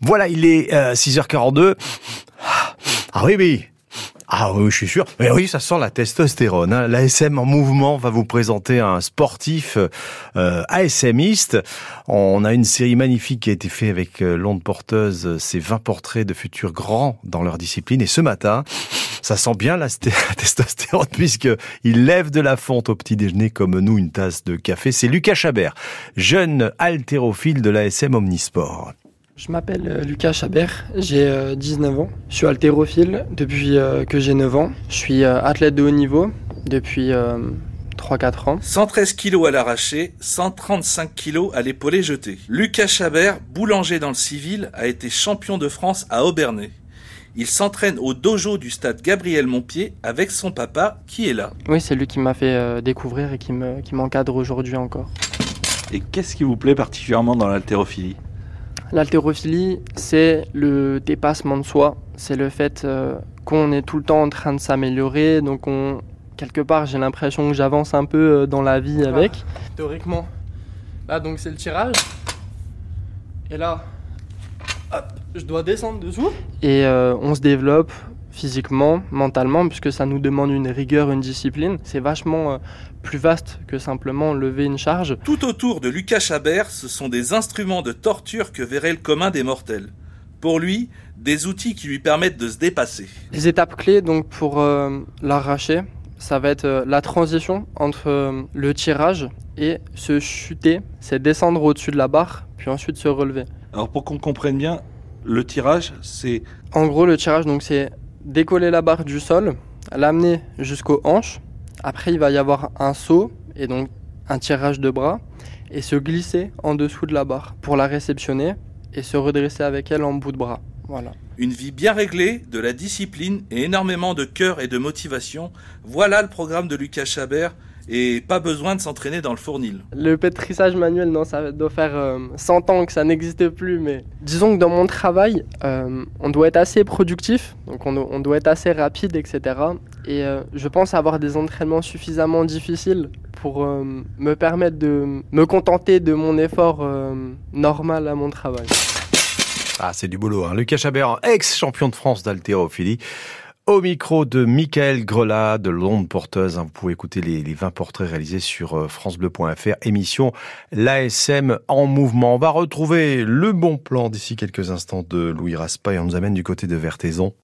Voilà, il est 6h42. Ah oui, oui. Ah oui, je suis sûr. Mais oui, ça sent la testostérone. Hein. L'ASM en mouvement va vous présenter un sportif euh, ASMiste. On a une série magnifique qui a été faite avec euh, l'onde porteuse, ces 20 portraits de futurs grands dans leur discipline. Et ce matin, ça sent bien la, testostérone puisque il lève de la fonte au petit déjeuner comme nous une tasse de café. C'est Lucas Chabert, jeune haltérophile de l'ASM Omnisport. Je m'appelle euh, Lucas Chabert, j'ai 19 euh, ans. Je suis haltérophile depuis euh, que j'ai 9 ans. Je suis athlète de haut niveau depuis 3-4 ans. 113 kg à l'arraché, 135 kg à l'épaulé jeté. Lucas Chabert, boulanger dans le civil, a été champion de France à Aubernay. Il s'entraîne au dojo du stade Gabriel Montpied avec son papa qui est là. Oui, c'est lui qui m'a fait découvrir et qui m'encadre qui aujourd'hui encore. Et qu'est-ce qui vous plaît particulièrement dans l'haltérophilie? L'haltérophilie, c'est le dépassement de soi. C'est le fait euh, qu'on est tout le temps en train de s'améliorer. Donc, on, quelque part, j'ai l'impression que j'avance un peu euh, dans la vie avec. Théoriquement, là, donc c'est le tirage. Et là, hop, je dois descendre dessous. Et euh, on se développe physiquement, mentalement, puisque ça nous demande une rigueur, une discipline. C'est vachement euh, plus vaste que simplement lever une charge. Tout autour de Lucas Chabert, ce sont des instruments de torture que verrait le commun des mortels. Pour lui, des outils qui lui permettent de se dépasser. Les étapes clés donc pour euh, l'arracher, ça va être euh, la transition entre le tirage et se chuter, c'est descendre au-dessus de la barre, puis ensuite se relever. Alors pour qu'on comprenne bien, le tirage, c'est... En gros, le tirage, donc c'est décoller la barre du sol, l'amener jusqu'aux hanches. Après, il va y avoir un saut et donc un tirage de bras et se glisser en dessous de la barre pour la réceptionner et se redresser avec elle en bout de bras. Voilà. Une vie bien réglée, de la discipline et énormément de cœur et de motivation. Voilà le programme de Lucas Chabert et pas besoin de s'entraîner dans le fournil. Le pétrissage manuel, non, ça doit faire 100 euh, ans que ça n'existe plus, mais disons que dans mon travail, euh, on doit être assez productif, donc on, doit être assez rapide, etc. Et euh, je pense avoir des entraînements suffisamment difficiles pour me permettre de me contenter de mon effort normal à mon travail. Ah, c'est du boulot. Hein. Lucas Chabert, ex-champion de France d'haltérophilie. Au micro de Michael Grelat de Londres Porteuse, hein, vous pouvez écouter les, 20 portraits réalisés sur euh, francebleu.fr, émission l'ASM en mouvement. On va retrouver le bon plan d'ici quelques instants de Louis Raspa on nous amène du côté de Vertaison.